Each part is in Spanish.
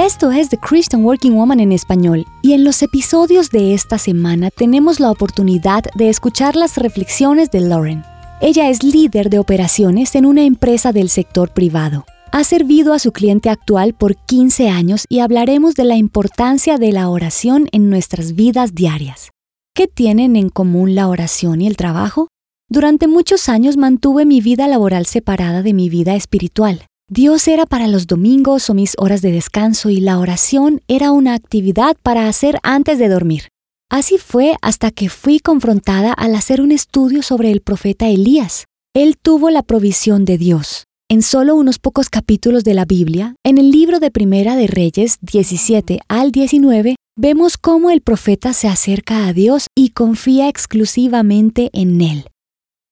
Esto es The Christian Working Woman en español y en los episodios de esta semana tenemos la oportunidad de escuchar las reflexiones de Lauren. Ella es líder de operaciones en una empresa del sector privado. Ha servido a su cliente actual por 15 años y hablaremos de la importancia de la oración en nuestras vidas diarias. ¿Qué tienen en común la oración y el trabajo? Durante muchos años mantuve mi vida laboral separada de mi vida espiritual. Dios era para los domingos o mis horas de descanso y la oración era una actividad para hacer antes de dormir. Así fue hasta que fui confrontada al hacer un estudio sobre el profeta Elías. Él tuvo la provisión de Dios. En solo unos pocos capítulos de la Biblia, en el libro de Primera de Reyes 17 al 19, vemos cómo el profeta se acerca a Dios y confía exclusivamente en Él.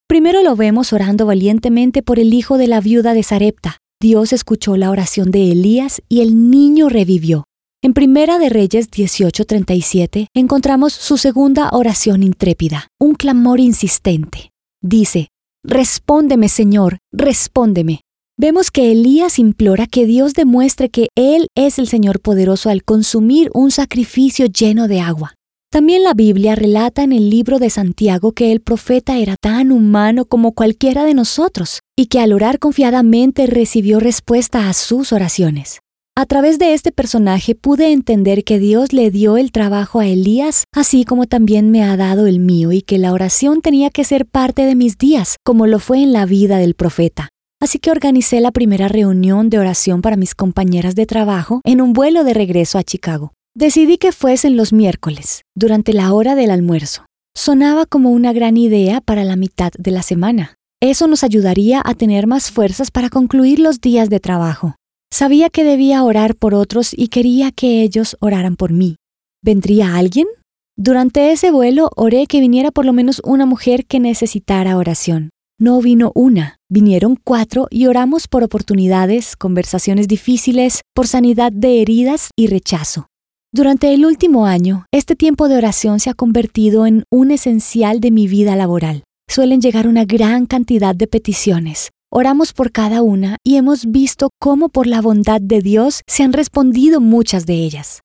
Primero lo vemos orando valientemente por el hijo de la viuda de Sarepta. Dios escuchó la oración de Elías y el niño revivió. En Primera de Reyes 18:37 encontramos su segunda oración intrépida, un clamor insistente. Dice, Respóndeme, Señor, respóndeme. Vemos que Elías implora que Dios demuestre que Él es el Señor poderoso al consumir un sacrificio lleno de agua. También la Biblia relata en el libro de Santiago que el profeta era tan humano como cualquiera de nosotros y que al orar confiadamente recibió respuesta a sus oraciones. A través de este personaje pude entender que Dios le dio el trabajo a Elías, así como también me ha dado el mío, y que la oración tenía que ser parte de mis días, como lo fue en la vida del profeta. Así que organicé la primera reunión de oración para mis compañeras de trabajo en un vuelo de regreso a Chicago. Decidí que fuesen los miércoles, durante la hora del almuerzo. Sonaba como una gran idea para la mitad de la semana. Eso nos ayudaría a tener más fuerzas para concluir los días de trabajo. Sabía que debía orar por otros y quería que ellos oraran por mí. ¿Vendría alguien? Durante ese vuelo oré que viniera por lo menos una mujer que necesitara oración. No vino una, vinieron cuatro y oramos por oportunidades, conversaciones difíciles, por sanidad de heridas y rechazo. Durante el último año, este tiempo de oración se ha convertido en un esencial de mi vida laboral. Suelen llegar una gran cantidad de peticiones. Oramos por cada una y hemos visto cómo por la bondad de Dios se han respondido muchas de ellas.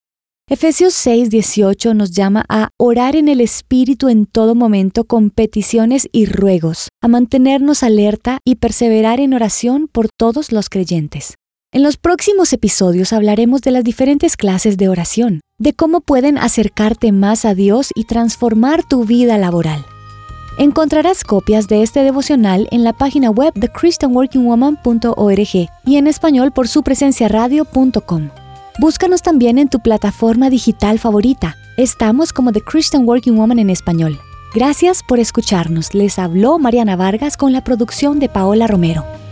Efesios 6:18 nos llama a orar en el Espíritu en todo momento con peticiones y ruegos, a mantenernos alerta y perseverar en oración por todos los creyentes. En los próximos episodios hablaremos de las diferentes clases de oración, de cómo pueden acercarte más a Dios y transformar tu vida laboral. Encontrarás copias de este devocional en la página web de christianworkingwoman.org y en español por su presencia radio.com. Búscanos también en tu plataforma digital favorita. Estamos como The Christian Working Woman en español. Gracias por escucharnos. Les habló Mariana Vargas con la producción de Paola Romero.